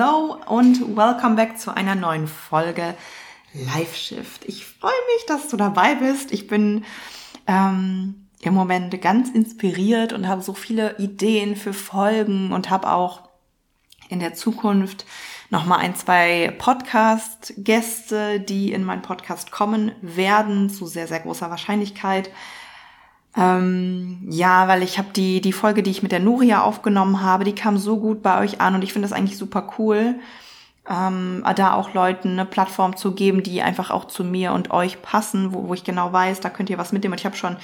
Hello und welcome back zu einer neuen Folge Live Shift. Ich freue mich, dass du dabei bist. Ich bin ähm, im Moment ganz inspiriert und habe so viele Ideen für Folgen und habe auch in der Zukunft noch mal ein, zwei Podcast-Gäste, die in meinen Podcast kommen werden, zu sehr, sehr großer Wahrscheinlichkeit. Ähm, ja, weil ich habe die, die Folge, die ich mit der Nuria aufgenommen habe, die kam so gut bei euch an und ich finde das eigentlich super cool, ähm, da auch Leuten eine Plattform zu geben, die einfach auch zu mir und euch passen, wo, wo ich genau weiß, da könnt ihr was mitnehmen. Und ich habe schon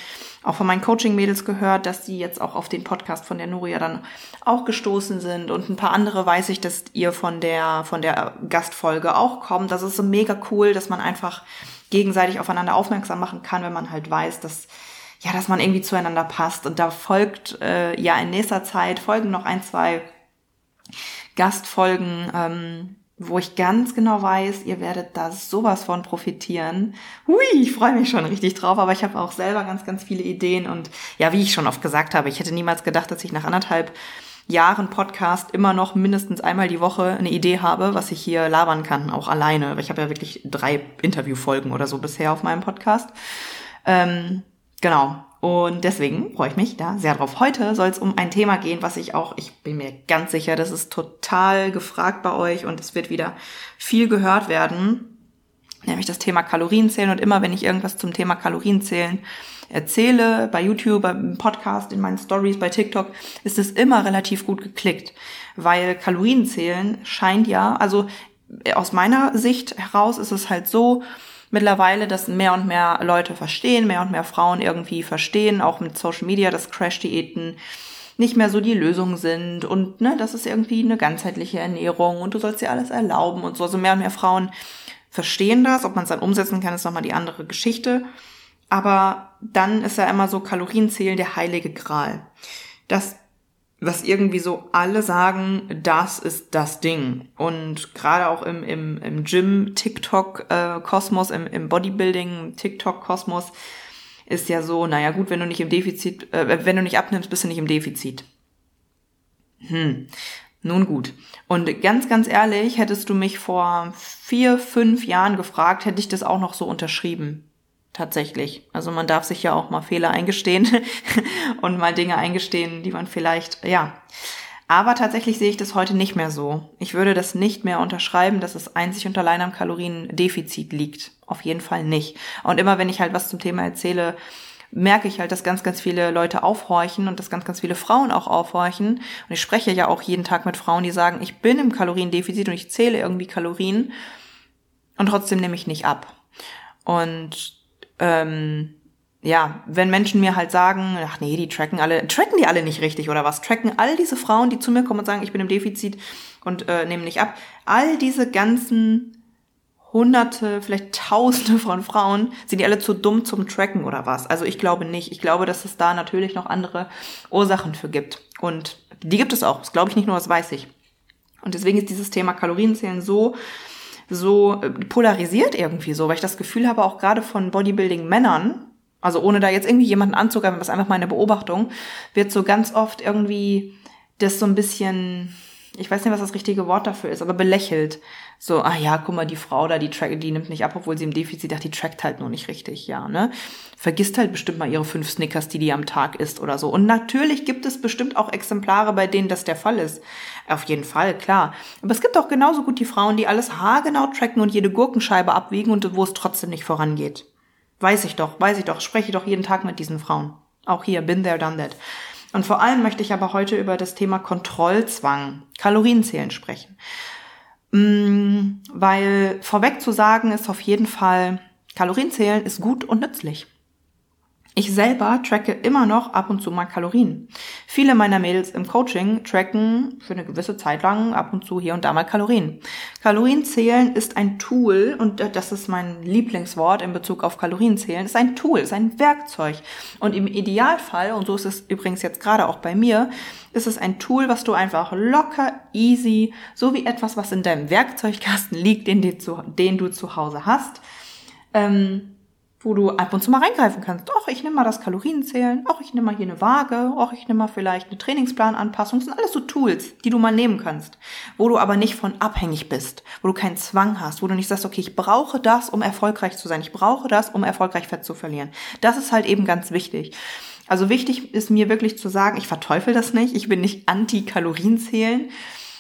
auch von meinen Coaching-Mädels gehört, dass die jetzt auch auf den Podcast von der Nuria dann auch gestoßen sind und ein paar andere weiß ich, dass ihr von der, von der Gastfolge auch kommt. Das ist so mega cool, dass man einfach gegenseitig aufeinander aufmerksam machen kann, wenn man halt weiß, dass ja, dass man irgendwie zueinander passt. Und da folgt äh, ja in nächster Zeit folgen noch ein, zwei Gastfolgen, ähm, wo ich ganz genau weiß, ihr werdet da sowas von profitieren. Hui, ich freue mich schon richtig drauf, aber ich habe auch selber ganz, ganz viele Ideen und ja, wie ich schon oft gesagt habe, ich hätte niemals gedacht, dass ich nach anderthalb Jahren Podcast immer noch mindestens einmal die Woche eine Idee habe, was ich hier labern kann, auch alleine. Ich habe ja wirklich drei Interviewfolgen oder so bisher auf meinem Podcast. Ähm, Genau. Und deswegen freue ich mich da sehr drauf. Heute soll es um ein Thema gehen, was ich auch, ich bin mir ganz sicher, das ist total gefragt bei euch und es wird wieder viel gehört werden, nämlich das Thema Kalorienzählen. Und immer wenn ich irgendwas zum Thema Kalorienzählen erzähle, bei YouTube, beim Podcast, in meinen Stories, bei TikTok, ist es immer relativ gut geklickt, weil Kalorienzählen scheint ja, also aus meiner Sicht heraus ist es halt so, mittlerweile, dass mehr und mehr Leute verstehen, mehr und mehr Frauen irgendwie verstehen, auch mit Social Media, dass Crash-Diäten nicht mehr so die Lösung sind und ne, das ist irgendwie eine ganzheitliche Ernährung und du sollst dir alles erlauben und so. Also mehr und mehr Frauen verstehen das. Ob man es dann umsetzen kann, ist nochmal die andere Geschichte. Aber dann ist ja immer so Kalorienzählen der heilige Gral. Das was irgendwie so alle sagen, das ist das Ding. Und gerade auch im, im, im Gym-TikTok-Kosmos, im, im Bodybuilding-TikTok-Kosmos ist ja so, naja gut, wenn du nicht im Defizit, äh, wenn du nicht abnimmst, bist du nicht im Defizit. Hm. Nun gut. Und ganz, ganz ehrlich, hättest du mich vor vier, fünf Jahren gefragt, hätte ich das auch noch so unterschrieben tatsächlich. Also man darf sich ja auch mal Fehler eingestehen und mal Dinge eingestehen, die man vielleicht, ja. Aber tatsächlich sehe ich das heute nicht mehr so. Ich würde das nicht mehr unterschreiben, dass es einzig und allein am Kaloriendefizit liegt. Auf jeden Fall nicht. Und immer wenn ich halt was zum Thema erzähle, merke ich halt, dass ganz, ganz viele Leute aufhorchen und dass ganz, ganz viele Frauen auch aufhorchen. Und ich spreche ja auch jeden Tag mit Frauen, die sagen, ich bin im Kaloriendefizit und ich zähle irgendwie Kalorien und trotzdem nehme ich nicht ab. Und ähm, ja, wenn Menschen mir halt sagen, ach nee, die tracken alle, tracken die alle nicht richtig oder was? Tracken all diese Frauen, die zu mir kommen und sagen, ich bin im Defizit und äh, nehmen nicht ab, all diese ganzen Hunderte, vielleicht Tausende von Frauen, sind die alle zu dumm zum Tracken oder was? Also ich glaube nicht. Ich glaube, dass es da natürlich noch andere Ursachen für gibt. Und die gibt es auch. Das glaube ich nicht nur, das weiß ich. Und deswegen ist dieses Thema Kalorienzählen so so äh, polarisiert irgendwie so, weil ich das Gefühl habe, auch gerade von Bodybuilding-Männern, also ohne da jetzt irgendwie jemanden anzugreifen, was einfach meine Beobachtung, wird so ganz oft irgendwie das so ein bisschen ich weiß nicht, was das richtige Wort dafür ist, aber belächelt. So, ah ja, guck mal, die Frau da, die track, die nimmt nicht ab, obwohl sie im Defizit dachte, die trackt halt nur nicht richtig, ja, ne? Vergisst halt bestimmt mal ihre fünf Snickers, die die am Tag isst oder so. Und natürlich gibt es bestimmt auch Exemplare, bei denen das der Fall ist. Auf jeden Fall, klar. Aber es gibt auch genauso gut die Frauen, die alles haargenau tracken und jede Gurkenscheibe abwiegen und wo es trotzdem nicht vorangeht. Weiß ich doch, weiß ich doch, spreche doch jeden Tag mit diesen Frauen. Auch hier, been there, done that. Und vor allem möchte ich aber heute über das Thema Kontrollzwang, Kalorienzählen sprechen. Mm, weil vorweg zu sagen ist auf jeden Fall, Kalorienzählen ist gut und nützlich. Ich selber tracke immer noch ab und zu mal Kalorien. Viele meiner Mädels im Coaching tracken für eine gewisse Zeit lang ab und zu hier und da mal Kalorien. Kalorienzählen ist ein Tool und das ist mein Lieblingswort in Bezug auf Kalorienzählen, ist ein Tool, ist ein Werkzeug. Und im Idealfall, und so ist es übrigens jetzt gerade auch bei mir, ist es ein Tool, was du einfach locker, easy, so wie etwas, was in deinem Werkzeugkasten liegt, den, den du zu Hause hast, ähm, wo du ab und zu mal reingreifen kannst. Och, ich nehme mal das Kalorienzählen, och, ich nehme mal hier eine Waage, och, ich nehme mal vielleicht eine Trainingsplananpassung. Das sind alles so Tools, die du mal nehmen kannst, wo du aber nicht von abhängig bist, wo du keinen Zwang hast, wo du nicht sagst, okay, ich brauche das, um erfolgreich zu sein, ich brauche das, um erfolgreich Fett zu verlieren. Das ist halt eben ganz wichtig. Also wichtig ist mir wirklich zu sagen, ich verteufel das nicht, ich bin nicht anti-Kalorienzählen.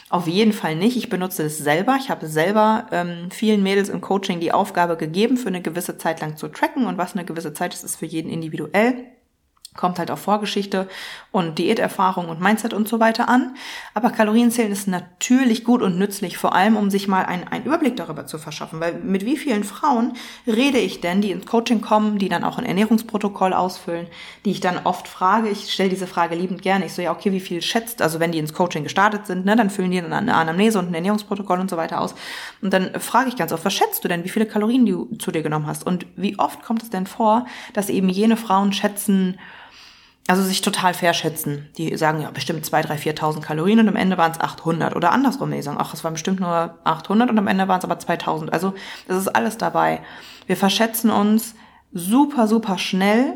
Auf jeden Fall nicht. Ich benutze es selber. Ich habe selber ähm, vielen Mädels im Coaching die Aufgabe gegeben, für eine gewisse Zeit lang zu tracken. Und was eine gewisse Zeit ist, ist für jeden individuell kommt halt auf Vorgeschichte und Diäterfahrung und Mindset und so weiter an. Aber Kalorienzählen ist natürlich gut und nützlich, vor allem um sich mal einen, Überblick darüber zu verschaffen. Weil mit wie vielen Frauen rede ich denn, die ins Coaching kommen, die dann auch ein Ernährungsprotokoll ausfüllen, die ich dann oft frage, ich stelle diese Frage liebend gerne, ich so, ja, okay, wie viel schätzt, also wenn die ins Coaching gestartet sind, ne, dann füllen die dann eine Anamnese und ein Ernährungsprotokoll und so weiter aus. Und dann frage ich ganz oft, was schätzt du denn, wie viele Kalorien du zu dir genommen hast? Und wie oft kommt es denn vor, dass eben jene Frauen schätzen, also sich total fair schätzen. Die sagen ja bestimmt 2, 3, 4.000 Kalorien und am Ende waren es 800 oder andersrum. Die sagen, ach, es waren bestimmt nur 800 und am Ende waren es aber 2.000. Also das ist alles dabei. Wir verschätzen uns super, super schnell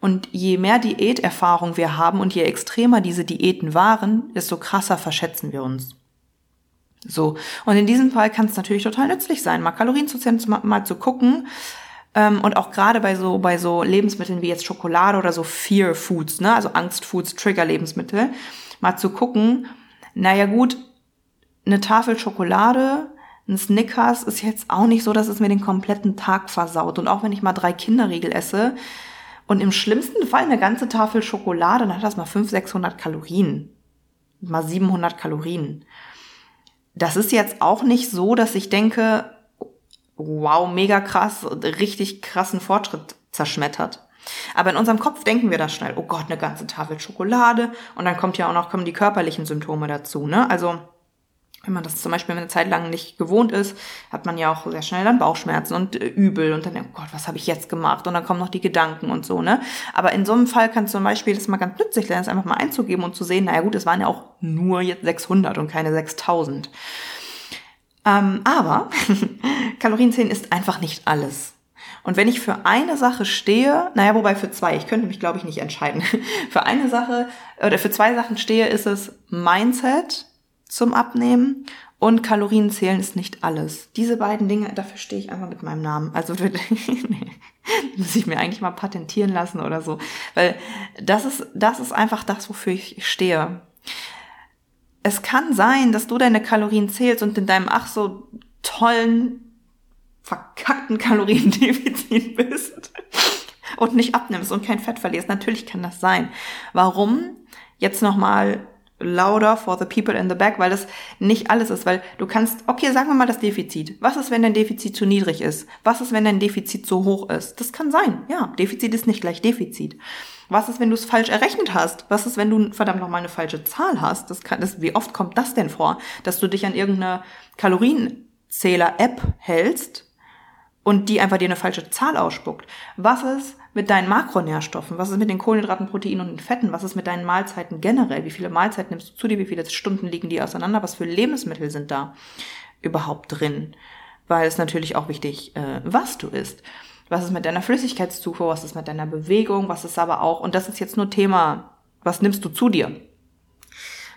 und je mehr Diäterfahrung wir haben und je extremer diese Diäten waren, desto krasser verschätzen wir uns. So. Und in diesem Fall kann es natürlich total nützlich sein, mal Kalorien zu zählen, mal zu gucken, und auch gerade bei so, bei so Lebensmitteln wie jetzt Schokolade oder so Fear Foods, ne, also Angstfoods, Trigger-Lebensmittel, mal zu gucken, naja gut, eine Tafel Schokolade, ein Snickers ist jetzt auch nicht so, dass es mir den kompletten Tag versaut. Und auch wenn ich mal drei Kinderriegel esse und im schlimmsten Fall eine ganze Tafel Schokolade, dann hat das mal 500, 600 Kalorien. Mal 700 Kalorien. Das ist jetzt auch nicht so, dass ich denke, wow, mega krass, richtig krassen Fortschritt zerschmettert. Aber in unserem Kopf denken wir da schnell, oh Gott, eine ganze Tafel Schokolade und dann kommt ja auch noch kommen die körperlichen Symptome dazu, ne? Also wenn man das zum Beispiel eine Zeit lang nicht gewohnt ist, hat man ja auch sehr schnell dann Bauchschmerzen und äh, übel und dann, oh Gott, was habe ich jetzt gemacht? Und dann kommen noch die Gedanken und so, ne? Aber in so einem Fall kann zum Beispiel das mal ganz nützlich sein, das einfach mal einzugeben und zu sehen, naja gut, es waren ja auch nur jetzt 600 und keine 6000. Ähm, aber Kalorienzählen ist einfach nicht alles. Und wenn ich für eine Sache stehe, naja, wobei für zwei, ich könnte mich, glaube ich, nicht entscheiden. für eine Sache oder für zwei Sachen stehe, ist es Mindset zum Abnehmen und Kalorienzählen ist nicht alles. Diese beiden Dinge, dafür stehe ich einfach mit meinem Namen. Also nee, muss ich mir eigentlich mal patentieren lassen oder so. Weil das ist, das ist einfach das, wofür ich stehe es kann sein, dass du deine Kalorien zählst und in deinem ach so tollen, verkackten Kaloriendefizit bist und nicht abnimmst und kein Fett verlierst. Natürlich kann das sein. Warum? Jetzt nochmal louder for the people in the back, weil das nicht alles ist, weil du kannst, okay, sagen wir mal das Defizit. Was ist, wenn dein Defizit zu niedrig ist? Was ist, wenn dein Defizit zu hoch ist? Das kann sein, ja. Defizit ist nicht gleich Defizit. Was ist, wenn du es falsch errechnet hast? Was ist, wenn du verdammt nochmal eine falsche Zahl hast? Das kann, das, wie oft kommt das denn vor, dass du dich an irgendeine Kalorienzähler-App hältst und die einfach dir eine falsche Zahl ausspuckt? Was ist mit deinen Makronährstoffen? Was ist mit den Kohlenhydraten, Proteinen und den Fetten? Was ist mit deinen Mahlzeiten generell? Wie viele Mahlzeiten nimmst du zu dir? Wie viele Stunden liegen die auseinander? Was für Lebensmittel sind da überhaupt drin? Weil es natürlich auch wichtig, äh, was du isst. Was ist mit deiner Flüssigkeitszufuhr? Was ist mit deiner Bewegung? Was ist aber auch, und das ist jetzt nur Thema, was nimmst du zu dir?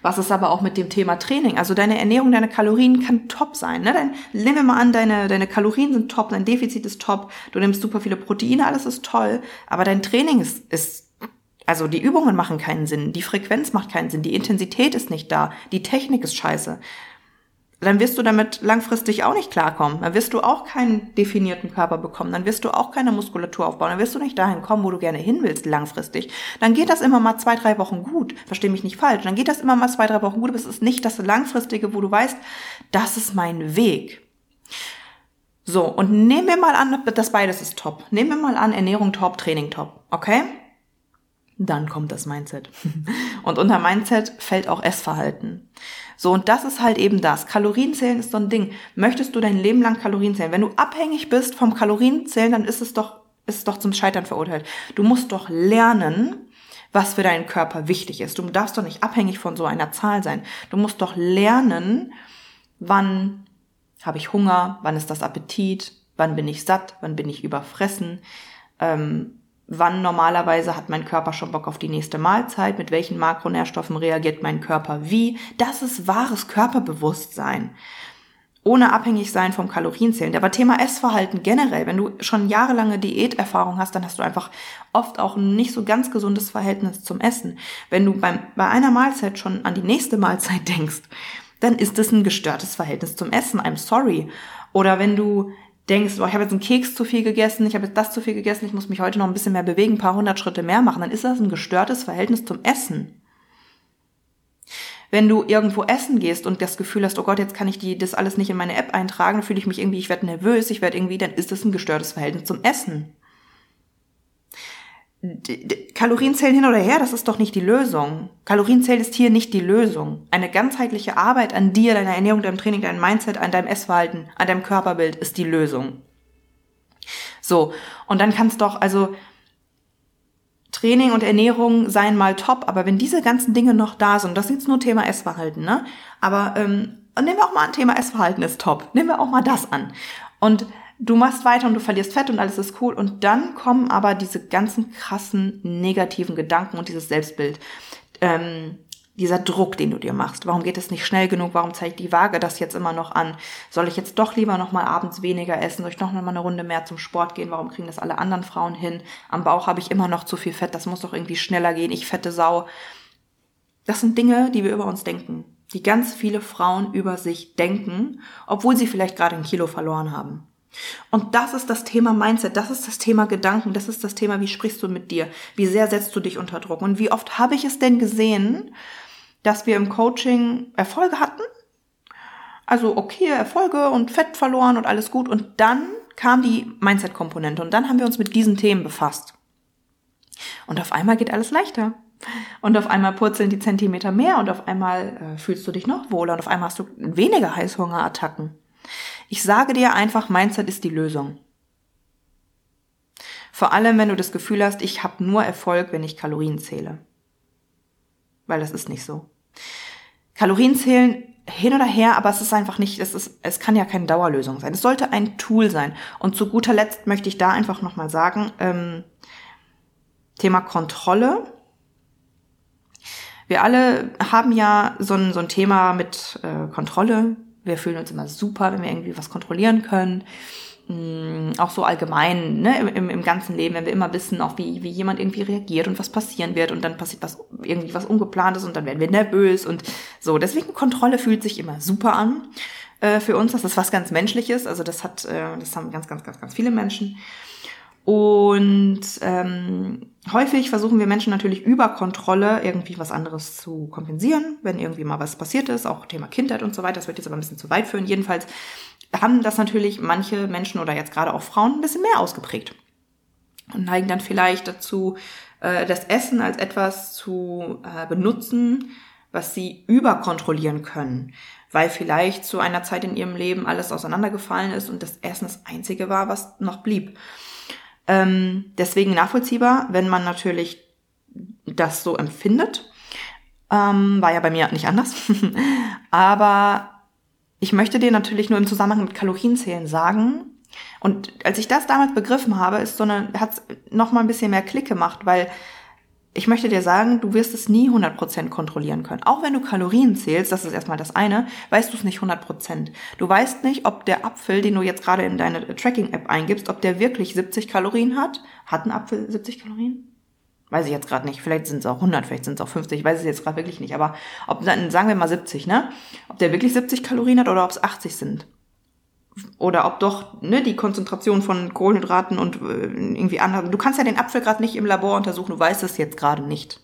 Was ist aber auch mit dem Thema Training? Also deine Ernährung, deine Kalorien kann top sein. Ne? Dann nimm mir mal an, deine, deine Kalorien sind top, dein Defizit ist top, du nimmst super viele Proteine, alles ist toll, aber dein Training ist, ist also die Übungen machen keinen Sinn, die Frequenz macht keinen Sinn, die Intensität ist nicht da, die Technik ist scheiße dann wirst du damit langfristig auch nicht klarkommen. Dann wirst du auch keinen definierten Körper bekommen. Dann wirst du auch keine Muskulatur aufbauen. Dann wirst du nicht dahin kommen, wo du gerne hin willst, langfristig. Dann geht das immer mal zwei, drei Wochen gut. Versteh mich nicht falsch. Dann geht das immer mal zwei, drei Wochen gut, aber es ist nicht das Langfristige, wo du weißt, das ist mein Weg. So, und nehmen wir mal an, das beides ist top. Nehmen wir mal an, Ernährung top, Training top. Okay? Dann kommt das Mindset. Und unter Mindset fällt auch Essverhalten. So, und das ist halt eben das. Kalorienzählen ist so ein Ding. Möchtest du dein Leben lang Kalorien zählen? Wenn du abhängig bist vom Kalorienzählen, dann ist es doch, ist es doch zum Scheitern verurteilt. Du musst doch lernen, was für deinen Körper wichtig ist. Du darfst doch nicht abhängig von so einer Zahl sein. Du musst doch lernen, wann habe ich Hunger, wann ist das Appetit, wann bin ich satt, wann bin ich überfressen, ähm, wann normalerweise hat mein Körper schon Bock auf die nächste Mahlzeit, mit welchen Makronährstoffen reagiert mein Körper wie. Das ist wahres Körperbewusstsein. Ohne abhängig sein vom Kalorienzählen. Aber Thema Essverhalten generell, wenn du schon jahrelange Diäterfahrung hast, dann hast du einfach oft auch ein nicht so ganz gesundes Verhältnis zum Essen. Wenn du beim, bei einer Mahlzeit schon an die nächste Mahlzeit denkst, dann ist es ein gestörtes Verhältnis zum Essen. I'm sorry. Oder wenn du denkst, oh, ich habe jetzt einen Keks zu viel gegessen, ich habe jetzt das zu viel gegessen, ich muss mich heute noch ein bisschen mehr bewegen, ein paar hundert Schritte mehr machen, dann ist das ein gestörtes Verhältnis zum Essen. Wenn du irgendwo essen gehst und das Gefühl hast, oh Gott, jetzt kann ich die, das alles nicht in meine App eintragen, fühle ich mich irgendwie, ich werde nervös, ich werde irgendwie, dann ist das ein gestörtes Verhältnis zum Essen. Kalorienzählen hin oder her, das ist doch nicht die Lösung. Kalorienzählen ist hier nicht die Lösung. Eine ganzheitliche Arbeit an dir, deiner Ernährung, deinem Training, deinem Mindset, an deinem Essverhalten, an deinem Körperbild ist die Lösung. So, und dann kannst doch, also Training und Ernährung seien mal top, aber wenn diese ganzen Dinge noch da sind, das ist jetzt nur Thema Essverhalten, ne? Aber ähm, nehmen wir auch mal ein Thema Essverhalten ist top. Nehmen wir auch mal das an. Und du machst weiter und du verlierst Fett und alles ist cool. Und dann kommen aber diese ganzen krassen negativen Gedanken und dieses Selbstbild. Ähm, dieser Druck, den du dir machst. Warum geht es nicht schnell genug? Warum zeigt die Waage das jetzt immer noch an? Soll ich jetzt doch lieber noch mal abends weniger essen? Soll ich noch mal eine Runde mehr zum Sport gehen? Warum kriegen das alle anderen Frauen hin? Am Bauch habe ich immer noch zu viel Fett. Das muss doch irgendwie schneller gehen. Ich fette Sau. Das sind Dinge, die wir über uns denken. Die ganz viele Frauen über sich denken, obwohl sie vielleicht gerade ein Kilo verloren haben. Und das ist das Thema Mindset, das ist das Thema Gedanken, das ist das Thema, wie sprichst du mit dir, wie sehr setzt du dich unter Druck? Und wie oft habe ich es denn gesehen, dass wir im Coaching Erfolge hatten, also okay, Erfolge und Fett verloren und alles gut. Und dann kam die Mindset-Komponente. Und dann haben wir uns mit diesen Themen befasst. Und auf einmal geht alles leichter. Und auf einmal purzeln die Zentimeter mehr. Und auf einmal äh, fühlst du dich noch wohler. Und auf einmal hast du weniger Heißhungerattacken. Ich sage dir einfach, Mindset ist die Lösung. Vor allem, wenn du das Gefühl hast, ich habe nur Erfolg, wenn ich Kalorien zähle. Weil das ist nicht so. Kalorien zählen hin oder her, aber es ist einfach nicht, es ist, es kann ja keine Dauerlösung sein. Es sollte ein Tool sein. Und zu guter Letzt möchte ich da einfach nochmal sagen, ähm, Thema Kontrolle. Wir alle haben ja so ein, so ein Thema mit äh, Kontrolle, wir fühlen uns immer super, wenn wir irgendwie was kontrollieren können. Mm, auch so allgemein, ne, im, im ganzen Leben, wenn wir immer wissen, auch wie, wie jemand irgendwie reagiert und was passieren wird und dann passiert was, irgendwie was Ungeplantes und dann werden wir nervös und so. Deswegen Kontrolle fühlt sich immer super an äh, für uns. Das ist was ganz Menschliches. Also das hat, äh, das haben ganz, ganz, ganz, ganz viele Menschen. Und ähm, häufig versuchen wir Menschen natürlich über Kontrolle irgendwie was anderes zu kompensieren, wenn irgendwie mal was passiert ist, auch Thema Kindheit und so weiter. Das wird jetzt aber ein bisschen zu weit führen. Jedenfalls haben das natürlich manche Menschen oder jetzt gerade auch Frauen ein bisschen mehr ausgeprägt und neigen dann vielleicht dazu, äh, das Essen als etwas zu äh, benutzen, was sie überkontrollieren können, weil vielleicht zu einer Zeit in ihrem Leben alles auseinandergefallen ist und das Essen das Einzige war, was noch blieb. Ähm, deswegen nachvollziehbar, wenn man natürlich das so empfindet. Ähm, war ja bei mir nicht anders. Aber ich möchte dir natürlich nur im Zusammenhang mit Kalorienzählen sagen, und als ich das damals begriffen habe, ist so eine, hat noch mal ein bisschen mehr Klick gemacht, weil ich möchte dir sagen, du wirst es nie 100% kontrollieren können. Auch wenn du Kalorien zählst, das ist erstmal das eine, weißt du es nicht 100%. Du weißt nicht, ob der Apfel, den du jetzt gerade in deine Tracking-App eingibst, ob der wirklich 70 Kalorien hat. Hat ein Apfel 70 Kalorien? Weiß ich jetzt gerade nicht. Vielleicht sind es auch 100, vielleicht sind es auch 50. Ich weiß es jetzt gerade wirklich nicht. Aber ob dann, sagen wir mal 70, ne? Ob der wirklich 70 Kalorien hat oder ob es 80 sind oder ob doch ne, die Konzentration von Kohlenhydraten und äh, irgendwie anderen. Du kannst ja den Apfel gerade nicht im Labor untersuchen, du weißt es jetzt gerade nicht.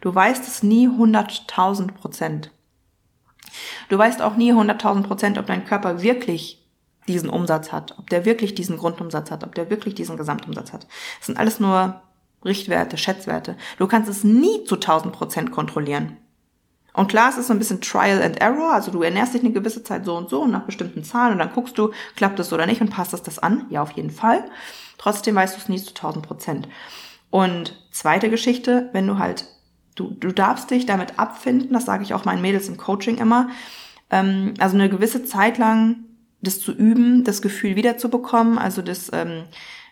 Du weißt es nie 100.000 Prozent. Du weißt auch nie 100.000 Prozent, ob dein Körper wirklich diesen Umsatz hat, ob der wirklich diesen Grundumsatz hat, ob der wirklich diesen Gesamtumsatz hat. Das sind alles nur Richtwerte, Schätzwerte. Du kannst es nie zu 1000 Prozent kontrollieren. Und klar, es ist so ein bisschen Trial and Error, also du ernährst dich eine gewisse Zeit so und so und nach bestimmten Zahlen und dann guckst du, klappt es oder nicht und passt es das an? Ja, auf jeden Fall. Trotzdem weißt du es nie zu 1000 Prozent. Und zweite Geschichte, wenn du halt, du, du darfst dich damit abfinden, das sage ich auch meinen Mädels im Coaching immer, ähm, also eine gewisse Zeit lang das zu üben, das Gefühl wiederzubekommen, also das, ähm,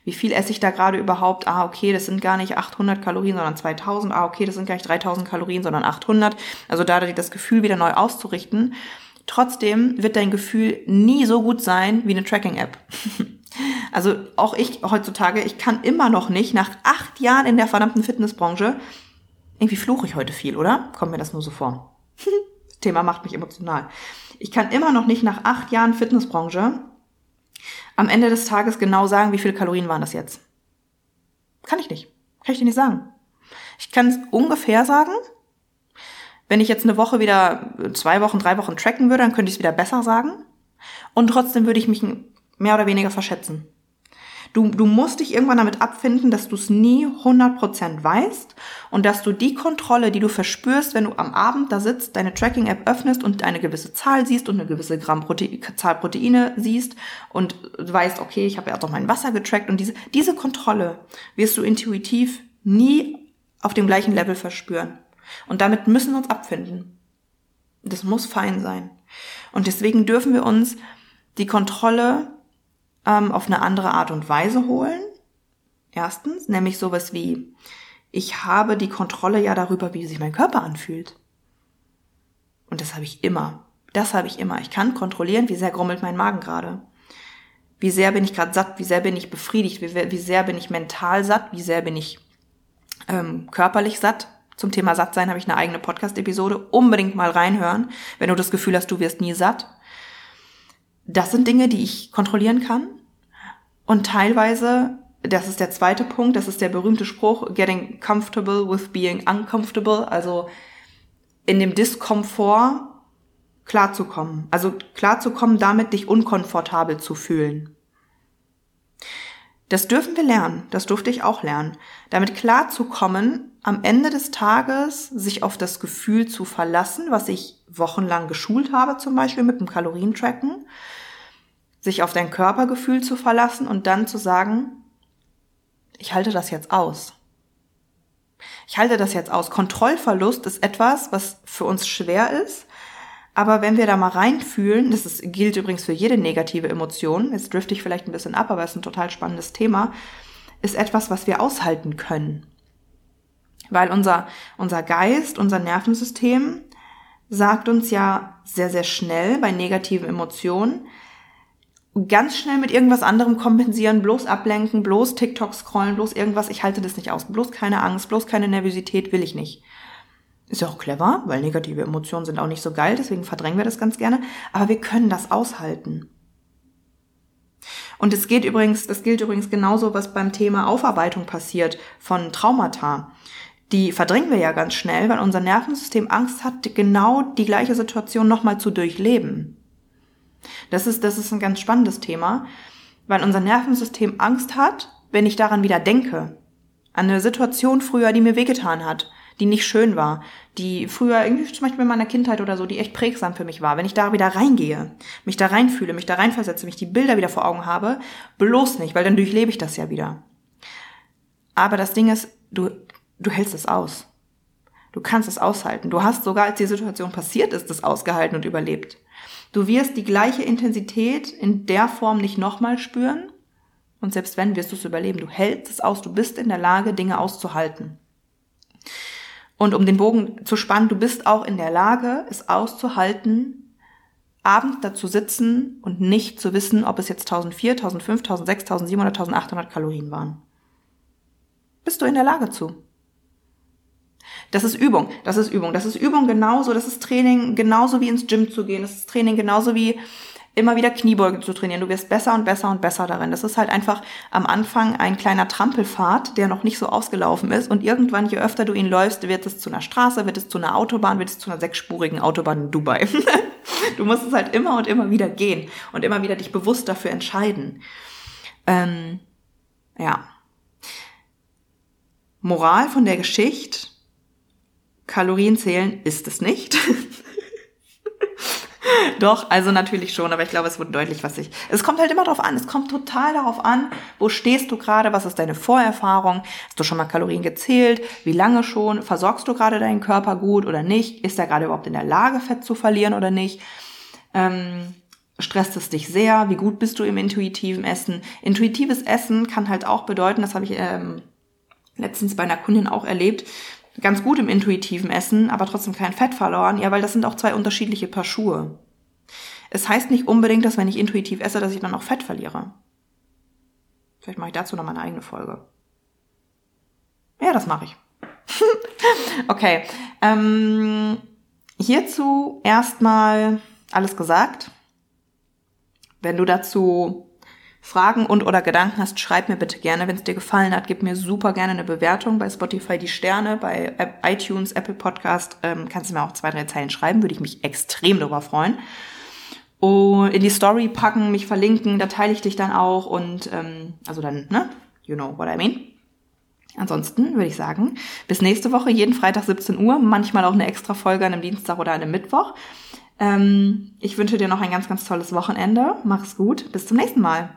wie viel esse ich da gerade überhaupt? Ah, okay, das sind gar nicht 800 Kalorien, sondern 2000. Ah, okay, das sind gar nicht 3000 Kalorien, sondern 800. Also da das Gefühl wieder neu auszurichten. Trotzdem wird dein Gefühl nie so gut sein wie eine Tracking-App. also auch ich heutzutage, ich kann immer noch nicht, nach acht Jahren in der verdammten Fitnessbranche, irgendwie fluche ich heute viel, oder? Kommt mir das nur so vor. Thema macht mich emotional. Ich kann immer noch nicht nach acht Jahren Fitnessbranche am Ende des Tages genau sagen, wie viele Kalorien waren das jetzt. Kann ich nicht. Kann ich dir nicht sagen. Ich kann es ungefähr sagen. Wenn ich jetzt eine Woche wieder, zwei Wochen, drei Wochen tracken würde, dann könnte ich es wieder besser sagen. Und trotzdem würde ich mich mehr oder weniger verschätzen. Du, du musst dich irgendwann damit abfinden, dass du es nie 100% weißt und dass du die Kontrolle, die du verspürst, wenn du am Abend da sitzt, deine Tracking-App öffnest und eine gewisse Zahl siehst und eine gewisse Gramm Prote Zahl Proteine siehst und weißt, okay, ich habe ja auch mein Wasser getrackt und diese, diese Kontrolle wirst du intuitiv nie auf dem gleichen Level verspüren. Und damit müssen wir uns abfinden. Das muss fein sein. Und deswegen dürfen wir uns die Kontrolle ähm, auf eine andere Art und Weise holen. Erstens, nämlich sowas wie, ich habe die Kontrolle ja darüber, wie sich mein Körper anfühlt. Und das habe ich immer. Das habe ich immer. Ich kann kontrollieren, wie sehr grummelt mein Magen gerade. Wie sehr bin ich gerade satt, wie sehr bin ich befriedigt, wie, wie, sehr bin ich mental satt, wie sehr bin ich ähm, körperlich satt. Zum Thema Sattsein habe ich eine eigene Podcast-Episode. Unbedingt mal reinhören, wenn du das Gefühl hast, du wirst nie satt. Das sind Dinge, die ich kontrollieren kann. Und teilweise, das ist der zweite Punkt, das ist der berühmte Spruch, getting comfortable with being uncomfortable, also in dem Diskomfort klarzukommen. Also klarzukommen, damit dich unkomfortabel zu fühlen. Das dürfen wir lernen, das durfte ich auch lernen. Damit klarzukommen, am Ende des Tages sich auf das Gefühl zu verlassen, was ich wochenlang geschult habe, zum Beispiel mit dem Kalorientracken, sich auf dein Körpergefühl zu verlassen und dann zu sagen, ich halte das jetzt aus. Ich halte das jetzt aus. Kontrollverlust ist etwas, was für uns schwer ist. Aber wenn wir da mal reinfühlen, das ist, gilt übrigens für jede negative Emotion, jetzt drifte ich vielleicht ein bisschen ab, aber es ist ein total spannendes Thema, ist etwas, was wir aushalten können. Weil unser, unser Geist, unser Nervensystem sagt uns ja sehr, sehr schnell bei negativen Emotionen, ganz schnell mit irgendwas anderem kompensieren, bloß ablenken, bloß TikTok scrollen, bloß irgendwas, ich halte das nicht aus, bloß keine Angst, bloß keine Nervosität, will ich nicht. Ist ja auch clever, weil negative Emotionen sind auch nicht so geil, deswegen verdrängen wir das ganz gerne, aber wir können das aushalten. Und es geht übrigens, das gilt übrigens genauso, was beim Thema Aufarbeitung passiert von Traumata. Die verdrängen wir ja ganz schnell, weil unser Nervensystem Angst hat, genau die gleiche Situation nochmal zu durchleben. Das ist, das ist ein ganz spannendes Thema, weil unser Nervensystem Angst hat, wenn ich daran wieder denke. An eine Situation früher, die mir wehgetan hat, die nicht schön war, die früher irgendwie zum Beispiel in meiner Kindheit oder so, die echt prägsam für mich war. Wenn ich da wieder reingehe, mich da reinfühle, mich da reinversetze, mich die Bilder wieder vor Augen habe, bloß nicht, weil dann durchlebe ich das ja wieder. Aber das Ding ist, du, du hältst es aus. Du kannst es aushalten. Du hast sogar, als die Situation passiert ist, das ausgehalten und überlebt. Du wirst die gleiche Intensität in der Form nicht nochmal spüren. Und selbst wenn, wirst du es überleben. Du hältst es aus. Du bist in der Lage, Dinge auszuhalten. Und um den Bogen zu spannen, du bist auch in der Lage, es auszuhalten, abends da zu sitzen und nicht zu wissen, ob es jetzt 1004, 1005, 1006, 1700, 1800 Kalorien waren. Bist du in der Lage zu? Das ist Übung, das ist Übung, das ist Übung genauso, das ist Training genauso wie ins Gym zu gehen, das ist Training genauso wie immer wieder Kniebeuge zu trainieren. Du wirst besser und besser und besser darin. Das ist halt einfach am Anfang ein kleiner Trampelpfad, der noch nicht so ausgelaufen ist. Und irgendwann, je öfter du ihn läufst, wird es zu einer Straße, wird es zu einer Autobahn, wird es zu einer sechsspurigen Autobahn in Dubai. du musst es halt immer und immer wieder gehen und immer wieder dich bewusst dafür entscheiden. Ähm, ja. Moral von der Geschichte, Kalorien zählen ist es nicht. Doch, also natürlich schon, aber ich glaube, es wurde deutlich, was ich. Es kommt halt immer darauf an. Es kommt total darauf an, wo stehst du gerade, was ist deine Vorerfahrung? Hast du schon mal Kalorien gezählt? Wie lange schon? Versorgst du gerade deinen Körper gut oder nicht? Ist er gerade überhaupt in der Lage, Fett zu verlieren oder nicht? Ähm, stresst es dich sehr? Wie gut bist du im intuitiven Essen? Intuitives Essen kann halt auch bedeuten, das habe ich ähm, letztens bei einer Kundin auch erlebt, ganz gut im intuitiven Essen, aber trotzdem kein Fett verloren. Ja, weil das sind auch zwei unterschiedliche Paar Schuhe. Es heißt nicht unbedingt, dass wenn ich intuitiv esse, dass ich dann auch Fett verliere. Vielleicht mache ich dazu noch mal eine eigene Folge. Ja, das mache ich. okay. Ähm, hierzu erstmal alles gesagt. Wenn du dazu Fragen und oder Gedanken hast, schreib mir bitte gerne. Wenn es dir gefallen hat, gib mir super gerne eine Bewertung bei Spotify die Sterne, bei iTunes, Apple Podcast. Ähm, kannst du mir auch zwei, drei Zeilen schreiben, würde ich mich extrem darüber freuen. Und in die Story packen, mich verlinken, da teile ich dich dann auch und ähm, also dann, ne? You know what I mean. Ansonsten würde ich sagen, bis nächste Woche, jeden Freitag 17 Uhr, manchmal auch eine extra Folge an einem Dienstag oder an einem Mittwoch. Ähm, ich wünsche dir noch ein ganz, ganz tolles Wochenende. Mach's gut. Bis zum nächsten Mal.